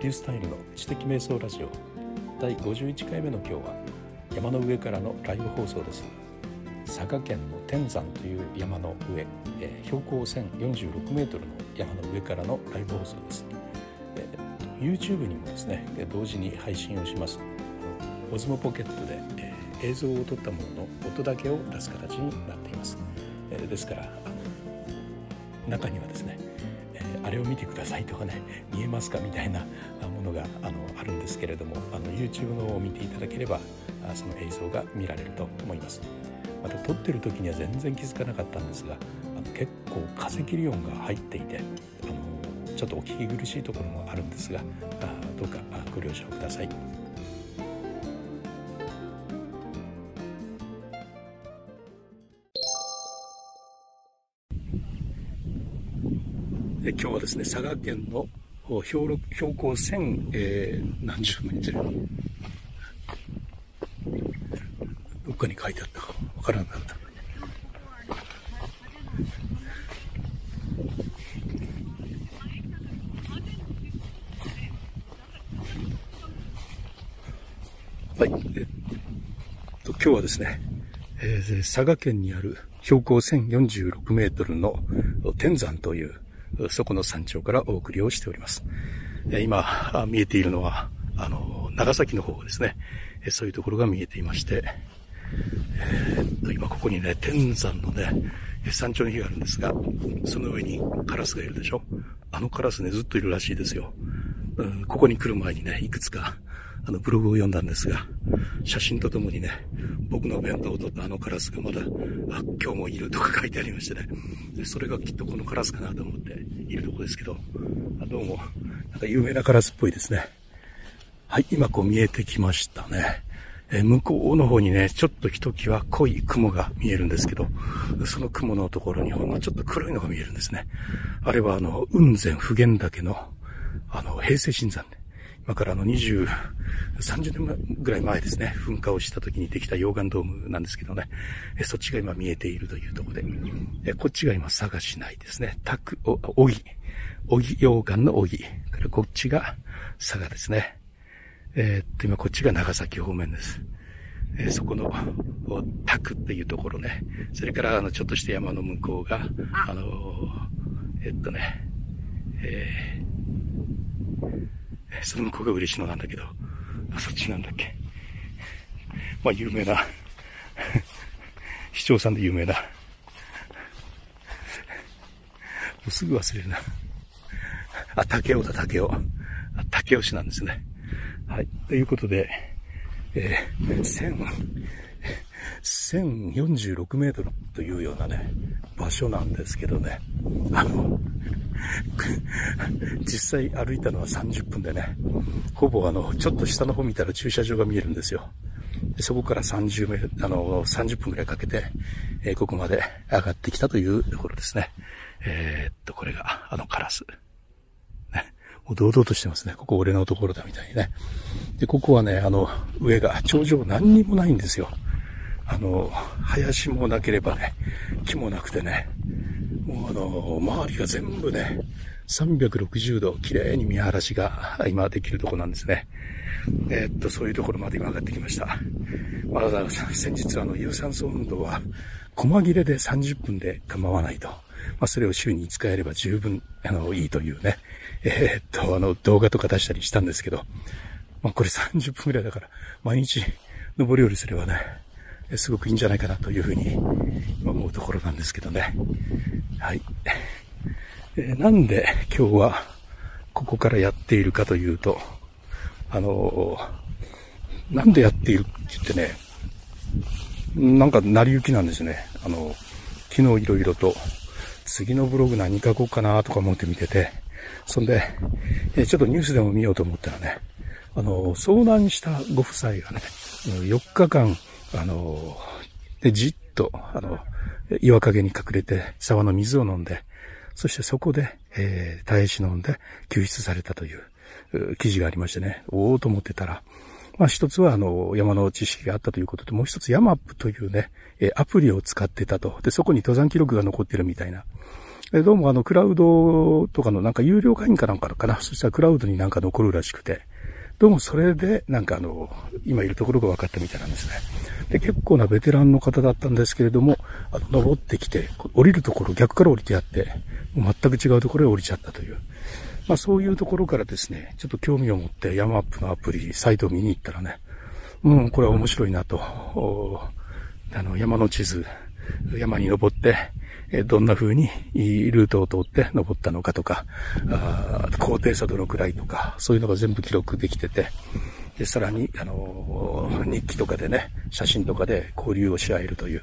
リュースタイルの知的瞑想ラジオ。第51回目の今日は山の上からのライブ放送です。佐賀県の天山という山の上、えー、標高1046メートルの山の上からのライブ放送です、えー、YouTube にもですね同時に配信をします。オズモポケットで、えー、映像を撮ったものの音だけを出す形になっています、えー、ですから中にはですねあれを見てくださいとかね 見えますかみたいなものがあのあるんですけれどもあの YouTube の方を見ていただければその映像が見られると思いますまた撮ってる時には全然気づかなかったんですがあの結構風切り音が入っていてあのちょっとお聞き苦しいところもあるんですがあどうかご了承ください。今日はですね、佐賀県の標標高1000、えー、何十メートルどっかに書いてあったかわからなかった。はい。えっと、今日はですね、えー、佐賀県にある標高1046メートルの天山というそこの山頂からお送りをしております。今、見えているのは、あの、長崎の方ですね。そういうところが見えていまして、えー、っと、今ここにね、天山のね、山頂の日があるんですが、その上にカラスがいるでしょあのカラスね、ずっといるらしいですよ。うん、ここに来る前にね、いくつかあの、ブログを読んだんですが、写真とともにね、僕の弁当を取ったあのカラスがまだ、あ、今日もいるとか書いてありましてね。で、それがきっとこのカラスかなと思っているとこですけど、どうも、なんか有名なカラスっぽいですね。はい、今こう見えてきましたね。え向こうの方にね、ちょっとひときわ濃い雲が見えるんですけど、その雲のところにほんのちょっと黒いのが見えるんですね。あれはあの、雲仙普賢岳の、あの、平成新山で、今からあの20、30年ぐらい前ですね、噴火をした時にできた溶岩ドームなんですけどね、そっちが今見えているというところで、こっちが今佐賀市内ですね、タク、お、おぎ、おぎ溶岩のおぎ、からこっちが佐賀ですね。えー、っと、今こっちが長崎方面です。えー、そこの、タクっていうところね。それから、あの、ちょっとした山の向こうが、あ。のえー、っとね、えー、その向こうが嬉野なんだけど、そっちなんだっけ。まあ、有名な市長さんで有名な。もうすぐ忘れるな。あ、竹雄だ、竹雄。竹雄市なんですね。はい。ということで、えー、1046メートルというようなね、場所なんですけどね。あの、実際歩いたのは30分でね、ほぼあの、ちょっと下の方見たら駐車場が見えるんですよ。でそこから30メあの、30分くらいかけて、えー、ここまで上がってきたというところですね。えー、っと、これが、あのカラス。ね。もう堂々としてますね。ここ俺のところだみたいにね。で、ここはね、あの、上が、頂上何にもないんですよ。あの、林もなければね、木もなくてね、もうあの、周りが全部ね、360度綺麗に見晴らしが今できるとこなんですね。えー、っと、そういうところまで今上がってきました。まだ先日あの、有酸素運動は、細切れで30分で構わないと。まあ、それを週に5日やれば十分、あの、いいというね。えー、っと、あの、動画とか出したりしたんですけど、まあ、これ30分くらいだから、毎日、登り降りすればね、すごくいいんじゃないかなというふうに思うところなんですけどね。はい。え、なんで今日はここからやっているかというと、あの、なんでやっているって言ってね、なんか成り行きなんですね。あの、昨日いろいろと次のブログ何書こうかなとか思って見てて、そんで、えちょっとニュースでも見ようと思ったらね、あの、遭難したご夫妻がね、4日間あの、で、じっと、あの、岩陰に隠れて沢の水を飲んで、そしてそこで、えー、耐え忍んで救出されたという記事がありましてね、おおと思ってたら、まあ一つはあの、山の知識があったということで、もう一つヤマップというね、えアプリを使ってたと。で、そこに登山記録が残ってるみたいなでどうもあの、クラウドとかのなんか有料会員かなんかかな。そしたらクラウドになんか残るらしくて。どうもそれで、なんかあの、今いるところが分かったみたいなんですね。で、結構なベテランの方だったんですけれども、あの、登ってきて、降りるところ逆から降りてやって、もう全く違うところへ降りちゃったという。まあそういうところからですね、ちょっと興味を持って山アップのアプリ、サイトを見に行ったらね、うん、これは面白いなと、あの、山の地図、山に登って、どんな風にルートを通って登ったのかとか、高低差どのくらいとか、そういうのが全部記録できてて、で、さらに、あの、日記とかでね、写真とかで交流をし合えるという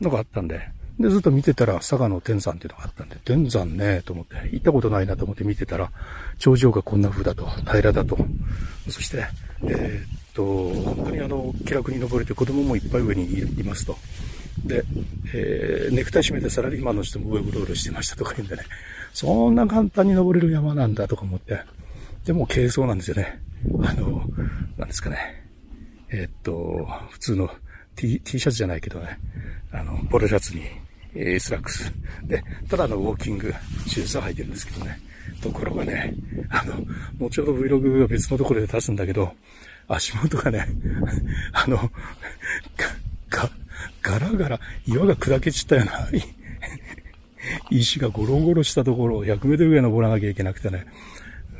のがあったんで、で、ずっと見てたら、佐賀の天山っていうのがあったんで、天山ね、と思って、行ったことないなと思って見てたら、頂上がこんな風だと、平らだと。そして、えー、と、本当にあの、気楽に登れて子供もいっぱい上にいますと。で、えー、ネクタイ締めてサラリーマンの人も上うろうろしてましたとか言うんでね、そんな簡単に登れる山なんだとか思って、でも軽装なんですよね。あの、なんですかね。えー、っと、普通の T, T シャツじゃないけどね、あの、ポロシャツに、えー、スラックス。で、ただのウォーキングシューズを履いてるんですけどね。ところがね、あの、もうちょうど Vlog が別のところで出すんだけど、足元がね、あの、が、ガラガラ、岩が砕け散ったような、石がゴロゴロしたところを100メートルぐらい登らなきゃいけなくてね、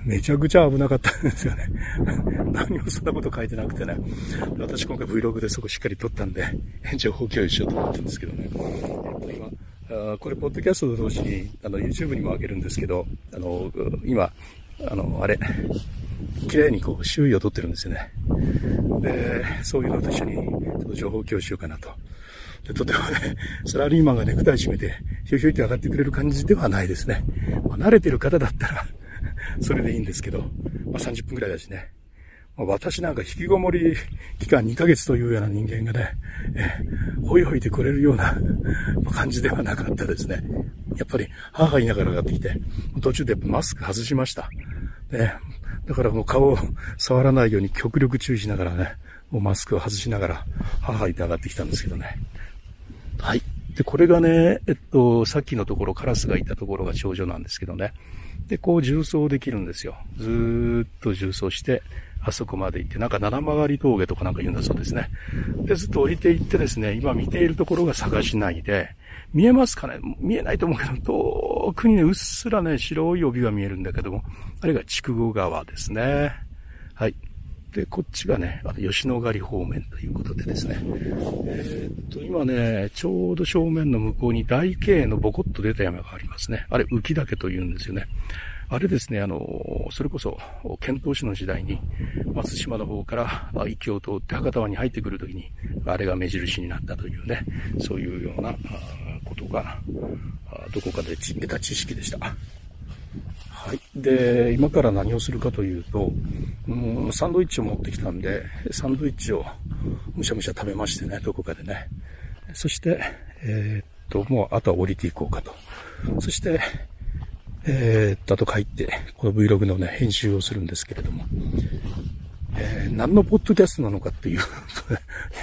めちゃくちゃ危なかったんですよね。何もそんなこと書いてなくてね。私今回 Vlog でそこしっかり撮ったんで、情報共有しようと思ってるんですけどね。えっと、今、あこれ、ポッドキャストと同時に、あの、YouTube にも上げるんですけど、あの、今、あの、あれ、綺麗にこう、周囲を撮ってるんですよね。で、そういうのと一緒に、ちょっと情報共有しようかなと。で、とてもね、サラリーマンがネクタイ締めて、ひょいひょいって上がってくれる感じではないですね。まあ、慣れてる方だったらそれでいいんですけど、まあ、30分くらいだしね。私なんか引きこもり期間2ヶ月というような人間がね、えほいほいてくれるような感じではなかったですね。やっぱり母言いながら上がってきて、途中でマスク外しました。ね、だからもう顔を触らないように極力注意しながらね、もうマスクを外しながら母言って上がってきたんですけどね。はい。で、これがね、えっと、さっきのところカラスがいたところが頂上なんですけどね。で、こう重走できるんですよ。ずーっと重走して、あそこまで行って、なんか七曲り峠とかなんか言うんだそうですね。で、ずっと降りていってですね、今見ているところが探しないで、見えますかね？見えないと思うけど、遠くにね、うっすらね、白い帯が見えるんだけども、あれが筑後川ですね。はい。で、こっちがね、あの吉野ヶ里方面ということでですね。えー、っと、今ね、ちょうど正面の向こうに大径のボコッと出た山がありますね。あれ、浮岳と言うんですよね。あれですね、あの、それこそ、遣唐使の時代に、松島の方から域を通って博多湾に入ってくるときに、あれが目印になったというね、そういうようなことが、どこかで得た知識でした。はい。で、今から何をするかというと、うん、サンドイッチを持ってきたんで、サンドイッチをむしゃむしゃ食べましてね、どこかでね。そして、えー、っと、もうあとは降りていこうかと。そして、えー、っと、あと帰って、この Vlog のね、編集をするんですけれども、えー、何のポッドキャストなのかっていう い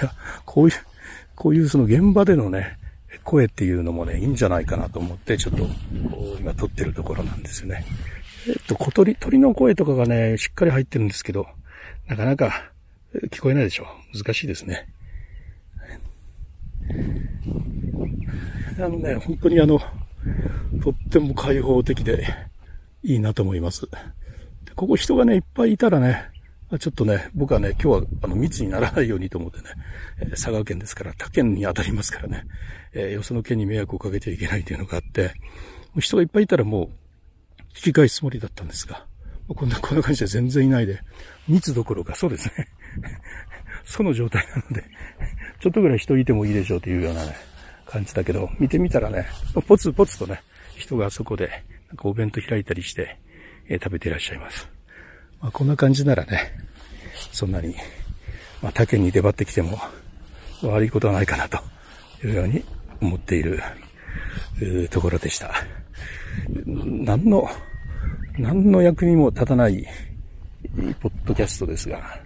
や、こういう、こういうその現場でのね、声っていうのもね、いいんじゃないかなと思って、ちょっと、今撮ってるところなんですよね。えっと、小鳥、鳥の声とかがね、しっかり入ってるんですけど、なかなか聞こえないでしょ。難しいですね。あのね、本当にあの、とっても開放的でいいなと思います。でここ人がね、いっぱいいたらね、ちょっとね、僕はね、今日はあの密にならないようにと思ってね、え佐賀県ですから他県に当たりますからね、えー、よその県に迷惑をかけちゃいけないというのがあって、人がいっぱいいたらもう引き返すつもりだったんですが、こんな、こんな感じで全然いないで、密どころか、そうですね。その状態なので、ちょっとぐらい人いてもいいでしょうというようなね、感じだけど、見てみたらね、ポツポツとね、人がそこで、なんかお弁当開いたりして、えー、食べていらっしゃいます。まあ、こんな感じならね、そんなに、まあ、他県に出張ってきても悪いことはないかなというように思っているところでした。何の、何の役にも立たない、ポッドキャストですが、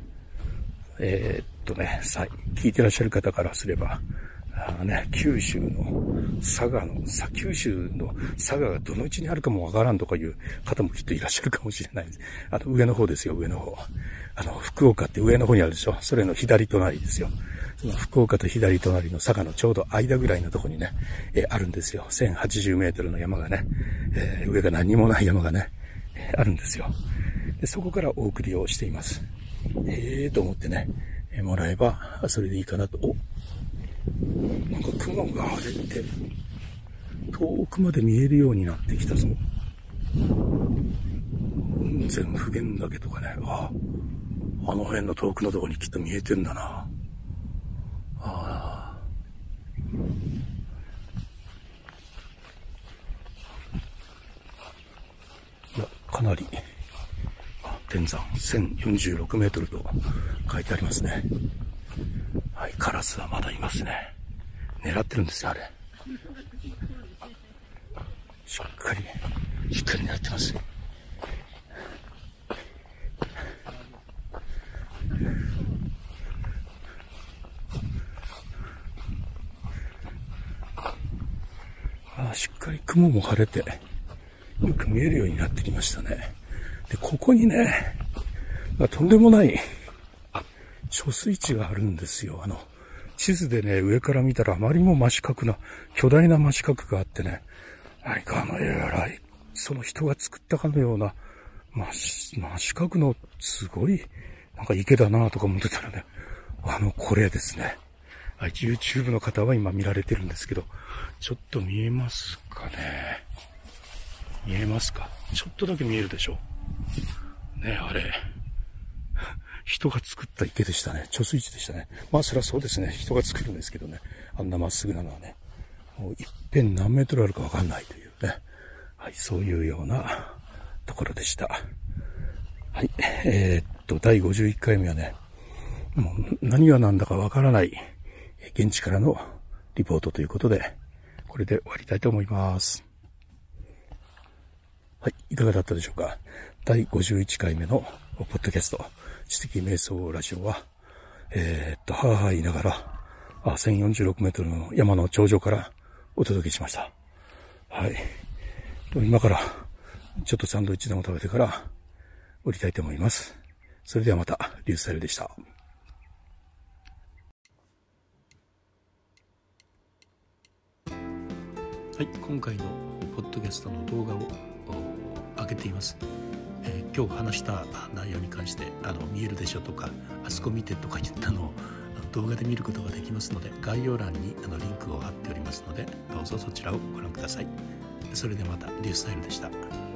えー、っとね、さ、聞いてらっしゃる方からすれば、あね、九州の佐賀の、さ、九州の佐賀がどの位置にあるかもわからんとかいう方もきっといらっしゃるかもしれないです。あの、上の方ですよ、上の方。あの、福岡って上の方にあるでしょ？それの左隣ですよ。その福岡と左隣の佐賀のちょうど間ぐらいのとこにね、えー、あるんですよ。1080メートルの山がね、えー、上が何もない山がね、あるんですよ。でそこからお送りをしています。ええー、と思ってね、えもらえば、それでいいかなと。おなんか雲が晴れて、遠くまで見えるようになってきたぞ。全不言岳とかね、ああの辺の遠くのとこにきっと見えてんだな。あいや、かなり、天山1046メートルと書いてありますね。はい、カラスはまだいますね。狙ってるんですよ、あれ。しっかり、しっかり狙ってます。あしっかり雲も晴れて、よく見えるようになってきましたね。で、ここにね、あとんでもない貯水池があるんですよ。あの、地図でね、上から見たらあまりも真四角な、巨大な真四角があってね、何かあの、えらい、その人が作ったかのような、真真四角のすごい、なんか池だなとか思ってたらね、あの、これですね。はい、YouTube の方は今見られてるんですけど、ちょっと見えますかね。見えますか？ちょっとだけ見えるでしょ？ねあれ。人が作った池でしたね。貯水池でしたね。まあ、そりゃそうですね。人が作るんですけどね。あんなまっすぐなのはね。もう一辺何メートルあるかわかんないというね。はい、そういうようなところでした。はい。えー、っと、第51回目はね、もう何が何だかわからない現地からのリポートということで、これで終わりたいと思います。はい、いかがだったでしょうか？第51回目のポッドキャスト。知的瞑想ラジオは、えー、っと、はぁはいながら、あ、1046メートルの山の頂上からお届けしました。はい。今から、ちょっとサンドイッチでも食べてから降りたいと思います。それではまた、リュースタイルでした。はい、今回のポッドキャストの動画を上げています。え、今日話した内容に関してあの見えるでしょとかあそこ見てとか言ったのを動画で見ることができますので概要欄にあのリンクを貼っておりますのでどうぞそちらをご覧ください。それでまたリュースタイルでした。